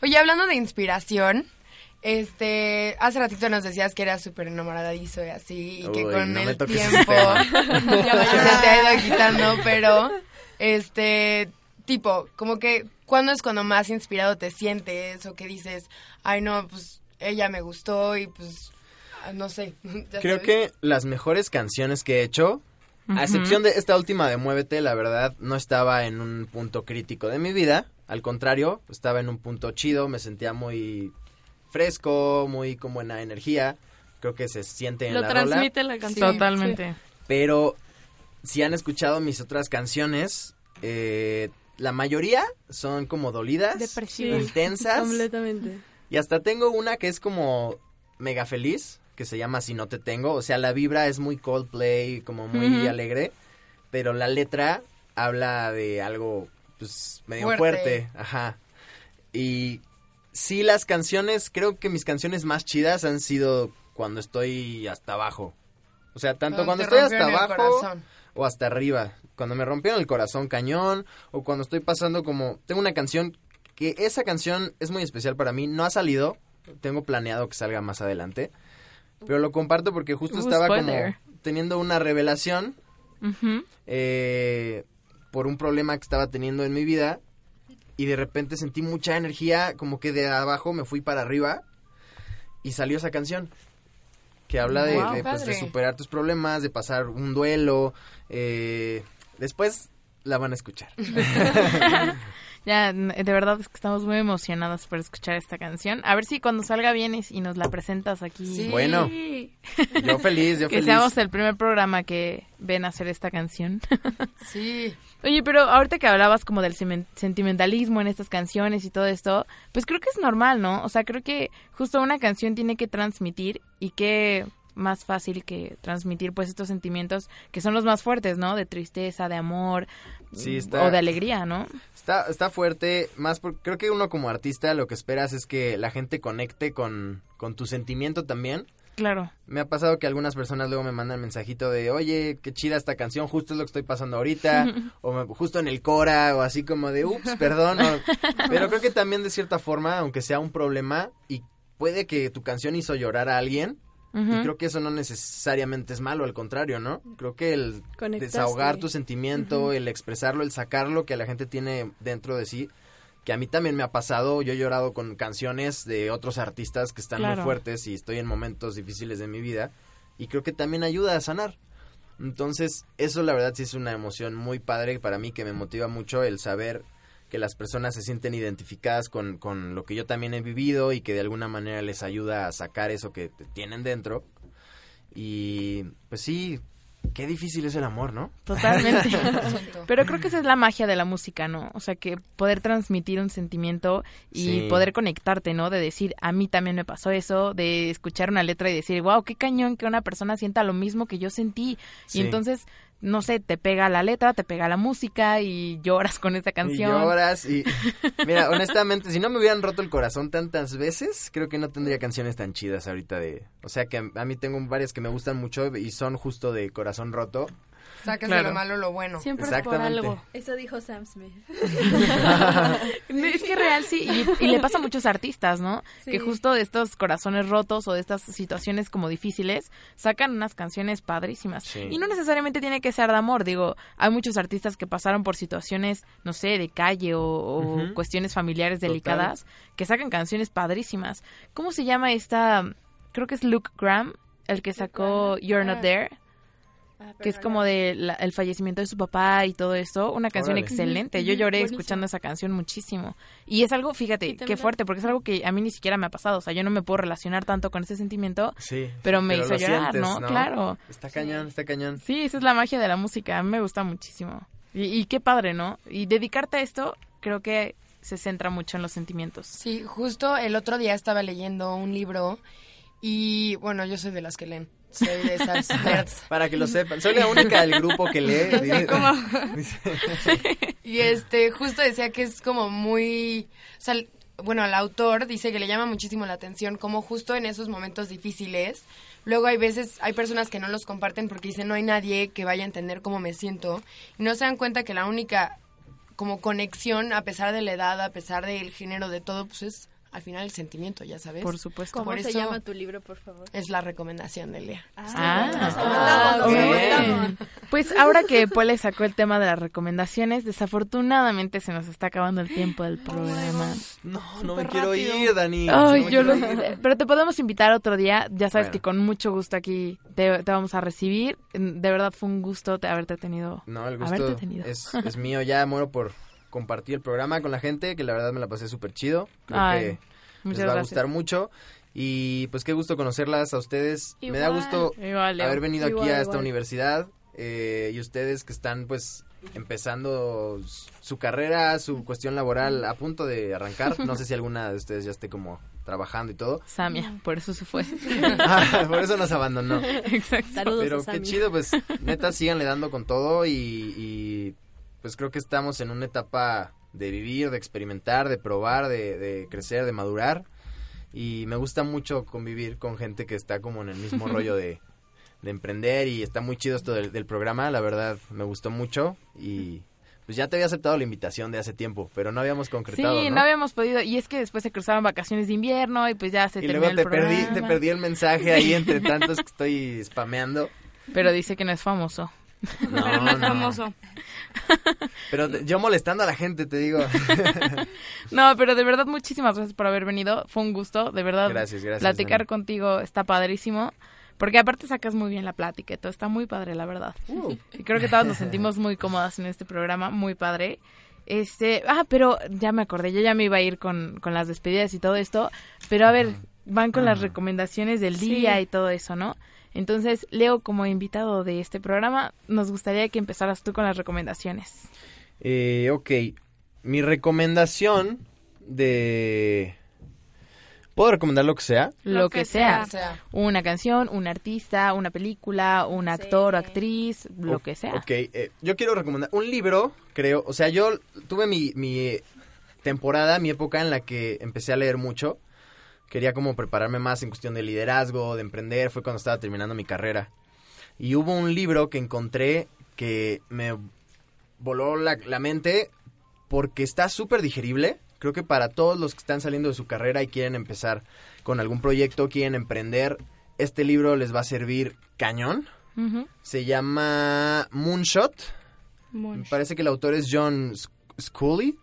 Oye, hablando de inspiración, este, hace ratito nos decías que eras súper enamoradizo y así, y que con no el tiempo se te ha ido quitando, pero, este, tipo, como que, ¿cuándo es cuando más inspirado te sientes o que dices, ay no, pues ella me gustó y pues, ah, no sé. Creo sabes? que las mejores canciones que he hecho, a excepción de esta última de Muévete, la verdad, no estaba en un punto crítico de mi vida. Al contrario, estaba en un punto chido, me sentía muy fresco, muy con buena energía. Creo que se siente en Lo la rola. transmite la canción. Totalmente. Pero si han escuchado mis otras canciones, eh, la mayoría son como dolidas, Depresivas. intensas. Completamente. Y hasta tengo una que es como mega feliz, que se llama Si no te tengo. O sea, la vibra es muy Coldplay, como muy alegre. Pero la letra habla de algo, pues, medio Fuerte. fuerte. Ajá. Y sí, las canciones, creo que mis canciones más chidas han sido cuando estoy hasta abajo. O sea, tanto cuando, estoy hasta abajo o hasta arriba. Cuando me rompieron el corazón cañón o cuando estoy pasando como... Tengo una canción que esa canción es muy especial para mí. No ha salido. Tengo planeado que salga más adelante. Pero lo comparto porque justo Uh, estaba spoiler. como teniendo una revelación eh, por un problema que estaba teniendo en mi vida y de repente sentí mucha energía, como que de abajo me fui para arriba y salió esa canción que habla de, Wow, de, pues, de superar tus problemas, de pasar un duelo. eh, después la van a escuchar. Ya, de verdad es que estamos muy emocionadas por escuchar esta canción. A ver si cuando salga vienes y nos la presentas aquí. Sí. Bueno, yo feliz, yo Que feliz. seamos el primer programa que ven a hacer esta canción. Sí. Oye, pero ahorita que hablabas como del sentimentalismo en estas canciones y todo esto, pues creo que es normal, ¿no? O sea, creo que justo una canción tiene que transmitir y qué más fácil que transmitir pues estos sentimientos que son los más fuertes, ¿no? De tristeza, de amor Sí, está- o de alegría, ¿no? Está, está fuerte, más porque creo que uno como artista lo que esperas es que la gente conecte con, con tu sentimiento también. Claro. Me ha pasado que algunas personas luego me mandan mensajito de, oye, qué chida esta canción, justo es lo que estoy pasando ahorita, o me- justo en el Cora, o así como de, ups, perdón. o- pero creo que también de cierta forma, aunque sea un problema, y puede que tu canción hizo llorar a alguien, Y creo que eso no necesariamente es malo, al contrario, ¿no? Creo que el Conectaste. desahogar tu sentimiento, el expresarlo, el sacarlo que la gente tiene dentro de sí, que a mí también me ha pasado, yo he llorado con canciones de otros artistas que están muy fuertes y estoy en momentos difíciles de mi vida y creo que también ayuda a sanar. Entonces, eso la verdad sí es una emoción muy padre para mí que me motiva mucho el saber que las personas se sienten identificadas con, con lo que yo también he vivido y que de alguna manera les ayuda a sacar eso que te tienen dentro. Y pues sí, qué difícil es el amor, ¿no? Totalmente. Pero creo que esa es la magia de la música, ¿no? O sea, que poder transmitir un sentimiento y Sí. poder conectarte, ¿no? De decir, a mí también me pasó eso, de escuchar una letra y decir, wow, qué cañón que una persona sienta lo mismo que yo sentí. Sí. Y entonces, no sé, te pega la letra, te pega la música y lloras con esta Y canción. lloras y... Mira, honestamente, si no me hubieran roto el corazón tantas veces, creo que no tendría canciones tan chidas ahorita de... O sea, que a mí tengo varias que me gustan mucho y son justo de corazón roto. Sacas Claro. de lo malo lo bueno. Siempre es por algo. Eso dijo Sam Smith. Es que real sí, y, y le pasa a muchos artistas, ¿no? Sí. Que justo de estos corazones rotos o de estas situaciones como difíciles sacan unas canciones padrísimas. Sí. Y no necesariamente tiene que ser de amor, digo, hay muchos artistas que pasaron por situaciones, no sé, de calle o, cuestiones familiares Total. delicadas que sacan canciones padrísimas. ¿Cómo se llama esta? Creo que es Luke Graham, el que sacó You're Not. There. Que es como de la- el fallecimiento de su papá y todo esto, una canción Órale. excelente. Yo lloré buenísimo. escuchando esa canción muchísimo. Y es algo, fíjate, qué fuerte, porque es algo que a mí ni siquiera me ha pasado. O sea, yo no me puedo relacionar tanto con ese sentimiento, Sí. pero me hizo lo llorar, sientes, ¿no? Claro. Está cañón, está cañón. Sí, esa es la magia de la música. A mí me gusta muchísimo. Y, y qué padre, ¿no? Y dedicarte a esto, creo que se centra mucho en los sentimientos. Sí, justo el otro día estaba leyendo un libro y bueno, yo soy de las que leen. Soy de esas nerds. Para que lo sepan. Soy la única del grupo que lee. Y este, justo decía que es como muy, o sea, el- bueno, el autor dice que le llama muchísimo la atención como justo en esos momentos difíciles, luego hay veces, hay personas que no los comparten porque dicen no hay nadie que vaya a entender cómo me siento y no se dan cuenta que la única como conexión, a pesar de la edad, a pesar del género, de todo, pues es al final el sentimiento, ya sabes. Por supuesto. ¿Cómo Por se eso- llama tu libro, por favor? Es la recomendación de Lea. Ah, Ah. Pues ahora que Pole sacó el tema de las recomendaciones, desafortunadamente se nos está acabando el tiempo del programa. No, no me quiero ir, Dani. Ay, No me yo lo quiero ir. sé. Pero te podemos invitar otro día. Ya sabes Bueno. que con mucho gusto aquí te, te vamos a recibir. De verdad fue un gusto te- haberte tenido. No, el haberte gusto tenido. es, es mío. Ya muero por compartir el programa con la gente, que la verdad me la pasé súper chido. Creo Ay, que les va a gustar mucho. Y pues qué gusto conocerlas a ustedes. Me da gusto Igual, haber venido Igual, aquí a esta universidad eh, y ustedes que están pues empezando su carrera, su cuestión laboral a punto de arrancar. No sé si alguna de ustedes ya esté como trabajando y todo. Samia, por eso se fue. Ah, por eso nos abandonó. Exacto. Saludos Pero a qué chido, pues neta síganle dando con todo y, y, pues creo que estamos en una etapa de vivir, de experimentar, de probar, de, de crecer, de madurar y me gusta mucho convivir con gente que está como en el mismo rollo de, de emprender y está muy chido esto del, del programa, la verdad me gustó mucho y pues ya te había aceptado la invitación de hace tiempo, pero no habíamos Sí, concretado, ¿no? ¿no? habíamos podido. Y es que después se cruzaban vacaciones de invierno y pues ya se y terminó luego te el perdí, programa. te perdí el mensaje ahí entre tantos que estoy spameando. Pero dice que no es famoso. No, pero no es no. famoso. Pero te- yo molestando a la gente, te digo. No, pero de verdad muchísimas gracias por haber venido. Fue un gusto, de verdad. Gracias, gracias, Platicar Dani. contigo está padrísimo. Porque aparte sacas muy bien la plática y todo está muy padre, la verdad. Y creo que todas nos sentimos muy cómodas en este programa, muy padre. Este, ah, pero ya me acordé, yo ya me iba a ir con, con las despedidas y todo esto, pero a ver, van con las recomendaciones del día y todo eso, ¿no? Entonces, Leo, como invitado de este programa, nos gustaría que empezaras tú con las recomendaciones. Eh, ok, mi recomendación de... ¿Puedo recomendar lo que sea? Lo, que, sea. Una canción, un artista, una película, un actor o actriz, lo O- que sea. Ok, eh, yo quiero recomendar un libro, creo. O sea, yo tuve mi, mi temporada, mi época en la que empecé a leer mucho. Quería como prepararme más en cuestión de liderazgo, de emprender. Fue cuando estaba terminando mi carrera. Y hubo un libro que encontré que me voló la, la mente porque está súper digerible. Creo que para todos los que están saliendo de su carrera y quieren empezar con algún proyecto, quieren emprender, este libro les va a servir cañón. Se llama Moonshot. Me parece que el autor es John Sc- Scully.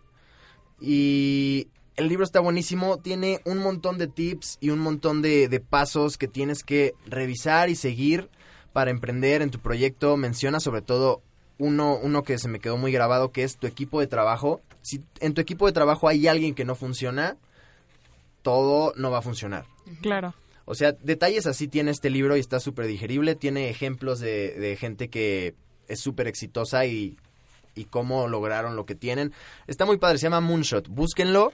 Y el libro está buenísimo. Tiene un montón de tips y un montón de, de pasos que tienes que revisar y seguir para emprender en tu proyecto. Menciona sobre todo uno, uno que se me quedó muy grabado, que es tu equipo de trabajo. Si en tu equipo de trabajo hay alguien que no funciona, todo no va a funcionar. Claro. O sea, detalles así tiene este libro y está súper digerible. Tiene ejemplos de, de gente que es súper exitosa y, y cómo lograron lo que tienen. Está muy padre, se llama Moonshot. Búsquenlo.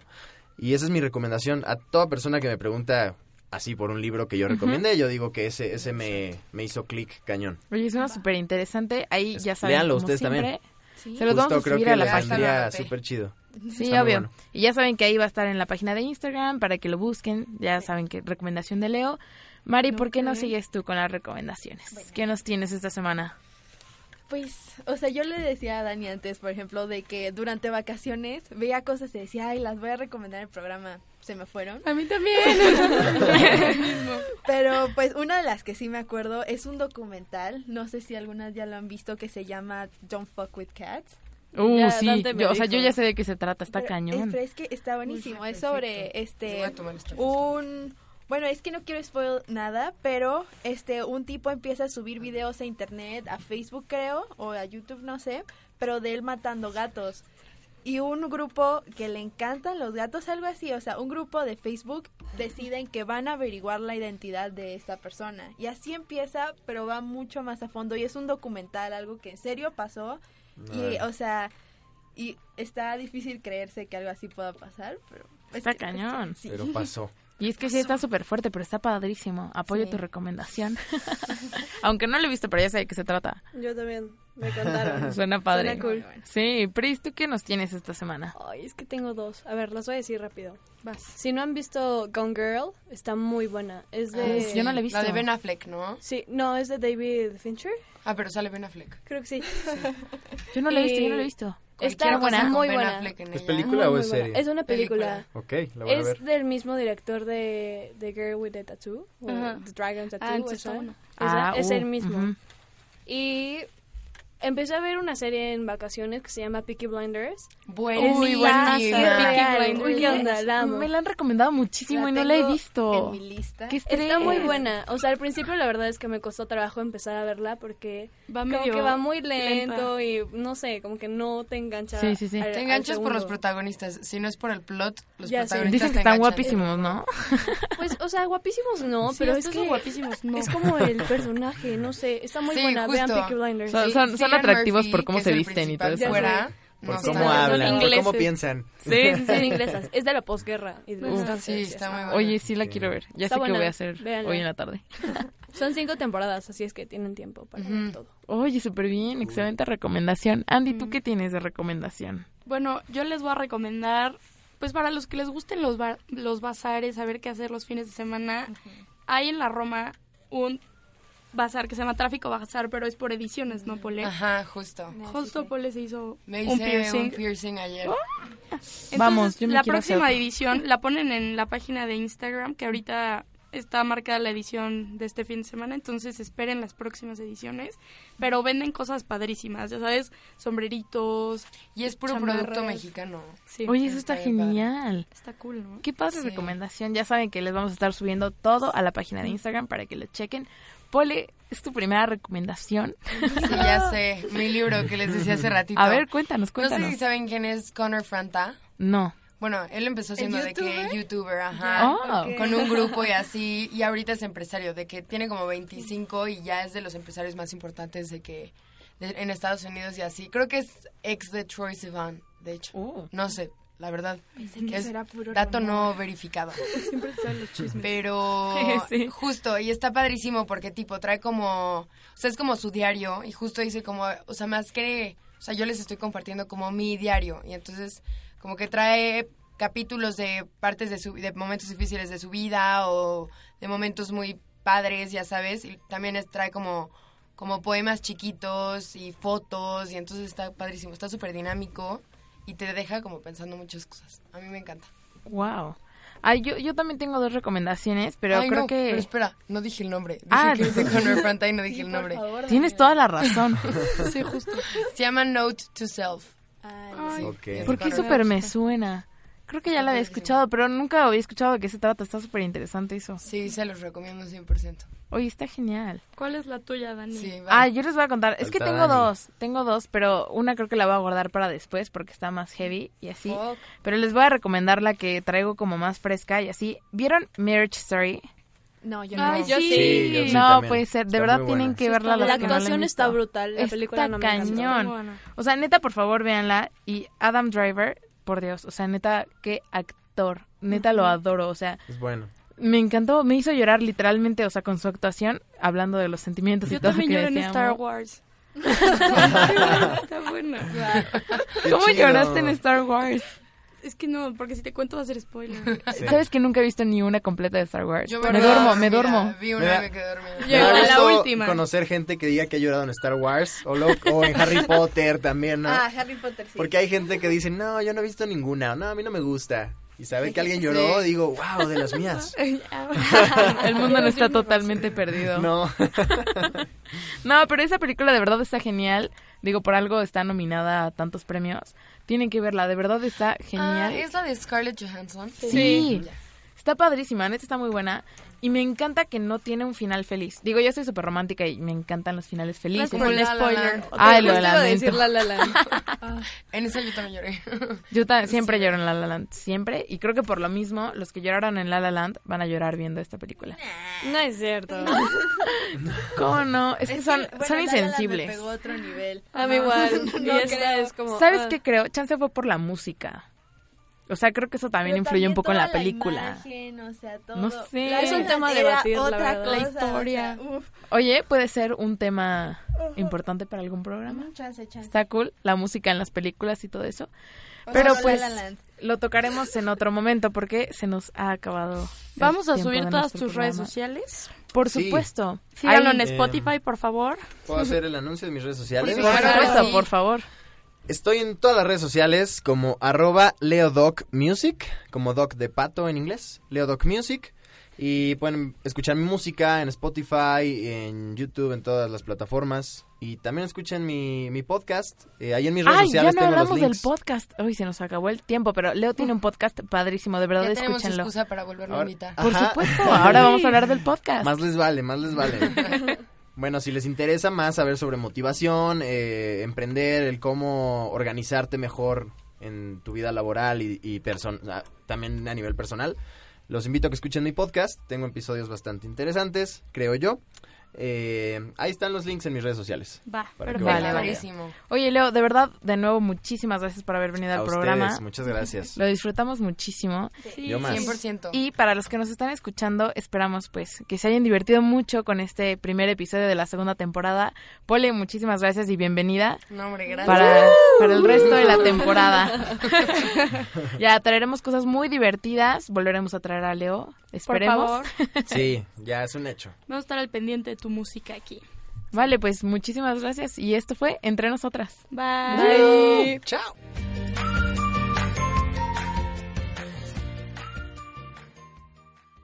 Y esa es mi recomendación a toda persona que me pregunta así por un libro que yo recomiende. Yo digo que ese, ese me, me hizo clic cañón. Oye, suena súper interesante. Ahí ya saben, léanlo como ustedes siempre, también. Se los vamos a Justo creo subir que a la página. súper chido. Sí, Está obvio. bueno. Y ya saben que ahí va a estar en la página de Instagram para que lo busquen. Ya saben que recomendación de Leo. Mari, ¿por qué no sigues tú con las recomendaciones? ¿Qué nos tienes esta semana? Pues, o sea, yo le decía a Dani antes, por ejemplo, de que durante vacaciones veía cosas y decía, ay, las voy a recomendar en el programa. Se me fueron. A mí también. Pero pues una de las que sí me acuerdo es un documental, no sé si algunas ya lo han visto, que se llama Don't Fuck With Cats. Uh, Ya, sí. Yo- o sea, yo ya sé de qué se trata. Está Pero, cañón. eh, pero es que está buenísimo. Es sobre este Voy a tomar esta un bueno, es que no quiero spoil nada, pero este un tipo empieza a subir videos a internet, a Facebook creo, o a YouTube, no sé, pero de él matando gatos. Y un grupo que le encantan los gatos, algo así, o sea, un grupo de Facebook deciden que van a averiguar la identidad de esta persona. Y así empieza, pero va mucho más a fondo y es un documental, algo que en serio pasó. Y, o sea, y está difícil creerse que algo así pueda pasar, pero... Está es cañón. sí. Pero pasó. Y es que sí está súper fuerte, pero está padrísimo. Apoyo Sí. tu recomendación. Aunque no lo he visto, pero ya sé de qué se trata. Yo también. Me contaron. Suena padre. Suena cool. Sí, Pris, ¿tú qué nos tienes esta semana? Ay, es que tengo dos. A ver, las voy a decir rápido. Vas. Si no han visto Gone Girl, está muy buena. Es de... Ah, yo no la he visto. La de Ben Affleck, ¿no? Sí, no, es de David Fincher. Ah, pero sale Ben Affleck. Creo que sí. Yo no la he visto, Y- yo no la he visto. Está buena, con muy Ben buena. ¿Es película o Muy es buena. serie? Es una película. Ok, la voy a Es ver. del mismo director de The Girl with the Tattoo. O. The Dragon Tattoo. Ah. Esa- Ah, es uh, el mismo. ujú. Y empecé a ver una serie en vacaciones que se llama Peaky Blinders. Buenísima. Uy, buenísima. Blinders. ¿Qué onda? La amo. Me la han recomendado muchísimo y no la he visto. En mi lista. Está muy buena. O sea, al principio la verdad es que me costó trabajo empezar a verla porque Va como medio que va muy lento lenta. y no sé, como que no te engancha. Sí, sí, sí. al- Te enganchas por los protagonistas. Si no es por el plot, los Ya protagonistas Dicen que te están enganchan. guapísimos, ¿no? Pues, o sea, guapísimos no, Sí, pero es que guapísimos, no. es como el personaje, no sé, está muy Sí, buena. Vean. Peaky Blinders. Son- Sí, son- son atractivos Murphy, por cómo se visten y todo eso. Fuera, Por no cómo hablan, por cómo piensan. Sí, sí, son inglesas. Es de la posguerra y de las Ajá. transferencias. Sí, está muy buena. Oye, sí la quiero ver. Ya Está sé qué buena, voy a hacer véanla. hoy en la tarde. Son cinco temporadas, así es que tienen tiempo para ver todo. Oye, súper bien. Excelente recomendación. Andy, ¿tú qué tienes de recomendación? Bueno, yo les voy a recomendar, pues para los que les gusten los, bar- los bazares, saber qué hacer los fines de semana, hay en la Roma un bazar que se llama Tráfico Bazar, pero es por ediciones, ¿no, Pole? Ajá, justo. Justo Pole se hizo Me un piercing. un piercing ayer. Entonces, Vamos, yo me la próxima hacer. edición la ponen en la página de Instagram, que ahorita está marcada la edición de este fin de semana, entonces esperen las próximas ediciones, pero venden cosas padrísimas, ya sabes, sombreritos, Y es puro Chamarras. producto mexicano. sí, Oye, eso está está bien padre. genial. está cool, ¿no? Qué padre Sí. recomendación. Ya saben que les vamos a estar subiendo todo a la página de Instagram para que lo chequen. Pole, es tu primera recomendación. Sí, ya sé. Mi libro que les decía hace ratito. A ver, cuéntanos, No sé cuéntanos. si saben quién es Connor Franta. No. Bueno, él empezó siendo de que youtuber? ajá. Oh. Con un grupo y así. Y ahorita es empresario, de que tiene como 25 y ya es de los empresarios más importantes de que de- en Estados Unidos y así. Creo que es ex de Troy Sivan, de hecho. Oh. No sé, la verdad. Pensé que Es puro dato no verificado. Siempre salen los chismes. Pero Sí. justo, y está padrísimo porque tipo trae como, o sea, es como su diario y justo dice como, o sea, más que, o sea, yo les estoy compartiendo como mi diario y entonces como que trae capítulos de partes de su de momentos difíciles de su vida o de momentos muy padres, ya sabes, y también es- trae como como poemas chiquitos y fotos y entonces está padrísimo, está súper dinámico y te deja como pensando muchas cosas. A mí me encanta. Wow. Ay, yo, yo también tengo dos recomendaciones, pero Ay, creo no, que... Pero espera, no dije el nombre. Dije Ah, que es de Connor Franta y no dije el nombre. Tienes toda la razón. Sí, justo. Se llama Note to Self. Ay. Es Porque Connor súper me suena. Creo que ya la había escuchado, pero nunca había escuchado de qué se trata. Está súper interesante eso. Sí, se los recomiendo 100%. Oye, está genial. ¿Cuál es la tuya, Dani? Sí, Ah, yo les voy a contar. Es que Falta tengo Dani. dos. Tengo dos, pero una creo que la voy a guardar para después porque está más heavy y así. Fuck. Pero les voy a recomendar la que traigo como más fresca y así. ¿Vieron Marriage Story? No, yo Ay, no. sí. Sí, yo sí no, también. puede ser. De Está verdad tienen que Sí, verla. está La no actuación visto. está brutal, la película no me cañón. Buena. O sea, neta, por favor, véanla. Y Adam Driver, por Dios, o sea, neta, qué actor. Neta, lo adoro. O sea, Es bueno. Me encantó. Me hizo llorar literalmente, o sea, con su actuación, hablando de los sentimientos y Yo todo también que lloré en. Star Wars. Está buena. Qué ¿Cómo chido. lloraste en Star Wars? Es que no, porque si te cuento va a ser spoiler. Sí. Sabes que nunca he visto ni una completa de Star Wars. Yo me verdad, duermo, me mira, duermo. Vi una Mira. y me quedé dormida. La última. conocer gente que diga que ha llorado en Star Wars o, lo- o en Harry Potter también, ¿no? Ah, Harry Potter, sí. Porque hay gente que dice, no, yo no he visto ninguna, no, a mí no me gusta. Y sabe que alguien lloró, digo, wow, de las mías. El mundo no está totalmente perdido. No. No, pero esa película de verdad está genial. Digo, por algo está nominada a tantos premios. Tienen que verla, de verdad está Ah, genial. ¿Es la de Scarlett Johansson? Sí. Está padrísima, neta está muy buena. Y me encanta que no tiene un final feliz. Digo, yo soy súper romántica y me encantan los finales felices. Como el spoiler. Ay, lo decir La La Land. En esa yo también lloré. Yo ta- siempre lloro en La La Land, siempre. Y creo que por lo mismo, los que lloraron en La La Land van a llorar viendo esta película. No es cierto. ¿Cómo no? Es que son, bueno, son La me insensibles. pegó a otro nivel. A mí igual. y No esta creo. es como... ¿Sabes ah. qué creo? Chance fue por la música. O sea, creo que eso también Pero influye un poco en la toda película. imagen, o sea, todo. No sé. La Es un tema debatir, la otra verdad. cosa, La historia. o sea. Oye, puede ser un tema importante para algún programa. Chance, chance. Está cool, la música en las películas y todo eso. O Pero sea, pues La La lo tocaremos en otro momento porque se nos ha acabado. Vamos a subir todas tus redes sociales. Por Sí. supuesto. Síganlo Ahí- en Eh, Spotify, por favor. ¿Puedo hacer el anuncio de mis redes sociales? Por supuesto, sí. por favor. Estoy en todas las redes sociales como arroba leodocmusic, como doc de pato en inglés, leodocmusic. Y pueden escuchar mi música en Spotify, en YouTube, en todas las plataformas. Y también escuchen mi, mi podcast. Eh, ahí en mis redes Ay, ya sociales no tengo los hablamos del podcast. Uy, se nos acabó el tiempo, pero Leo tiene un podcast padrísimo, de verdad, Ya tenemos escúchenlo. excusa para volverlo a Ahora- invitar. Por Ajá. supuesto, ahora vamos a hablar del podcast. Más les vale, más les vale. bueno, si les interesa más saber sobre motivación, eh, emprender, el cómo organizarte mejor en tu vida laboral y, y también a nivel personal, los invito a que escuchen mi podcast. Tengo episodios bastante interesantes, creo yo. Eh, ahí están los links en mis redes sociales. Va, perfecto. Vale. Buenísimo. Oye, Leo, de verdad, de nuevo, muchísimas gracias por haber venido A al ustedes, programa. muchas gracias. Lo disfrutamos muchísimo. Sí, Yo más. 100%. Y para los que nos están escuchando, esperamos pues que se hayan divertido mucho con este primer episodio de la segunda temporada. Pole, muchísimas gracias y bienvenida No, hombre, gracias. para, para el resto de la temporada. ya traeremos cosas muy divertidas, volveremos a traer a Leo, Por esperemos. favor, Sí, ya es un hecho. vamos a estar al pendiente de tu música aquí. Vale, pues muchísimas gracias y esto fue Entre Nosotras. Bye. Chao.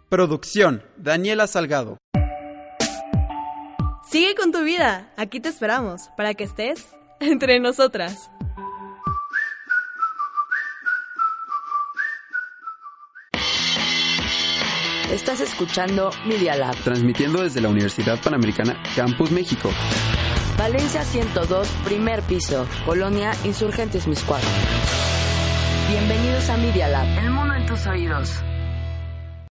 Producción, Daniela Salgado. Sigue con tu vida. Aquí te esperamos para que estés entre nosotras. Estás escuchando Media Lab. Transmitiendo desde la Universidad Panamericana, Campus México. Valencia 102, primer piso. Colonia Insurgentes Miscuac. Bienvenidos a Media Lab. El mundo en tus oídos.